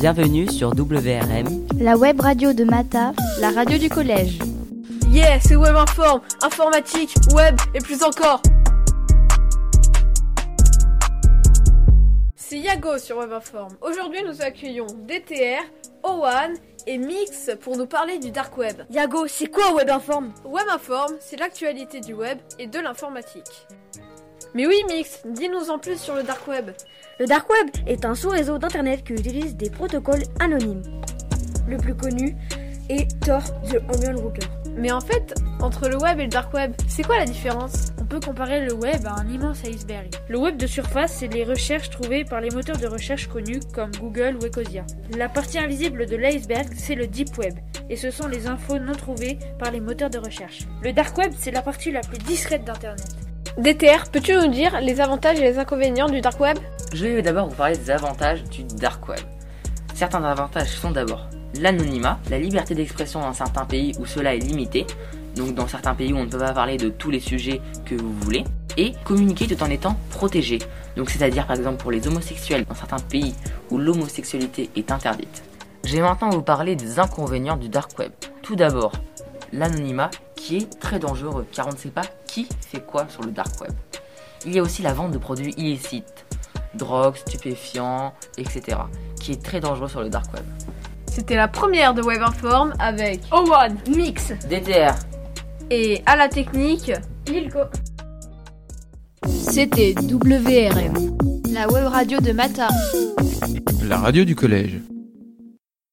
Bienvenue sur WRM, la web radio de Mata, la radio du collège. Yeah, c'est Web Informe, informatique, web et plus encore. C'est Yago sur Web Informe. Aujourd'hui, nous accueillons DTR, Owan et Mix pour nous parler du dark web. Yago, c'est quoi Web Informe Web Informe, c'est l'actualité du web et de l'informatique. Mais oui, Mix, dis-nous en plus sur le dark web. Le dark web est un sous-réseau d'internet qui utilise des protocoles anonymes. Le plus connu est Tor The Onion Router. Mais en fait, entre le web et le dark web, c'est quoi la différence? On peut comparer le web à un immense iceberg. Le web de surface, c'est les recherches trouvées par les moteurs de recherche connus comme Google ou Ecosia. La partie invisible de l'iceberg, c'est le deep web, et ce sont les infos non trouvées par les moteurs de recherche. Le dark web, c'est la partie la plus discrète d'Internet. DTR, peux-tu nous dire les avantages et les inconvénients du dark web? Je vais d'abord vous parler des avantages du dark web. Certains avantages sont d'abord l'anonymat, la liberté d'expression dans certains pays où cela est limité, donc dans certains pays où on ne peut pas parler de tous les sujets que vous voulez, et communiquer tout en étant protégé. Donc c'est-à-dire par exemple pour les homosexuels dans certains pays où l'homosexualité est interdite. Je vais maintenant vous parler des inconvénients du dark web. Tout d'abord, l'anonymat qui est très dangereux car on ne sait pas qui fait quoi sur le dark web. Il y a aussi la vente de produits illicites, drogues, stupéfiants, etc. qui est très dangereux sur le dark web. C'était la première de Web Informe avec Owan, Mix, DTR et à la technique Lilko. C'était WRM, la web radio de Mata. La radio du collège.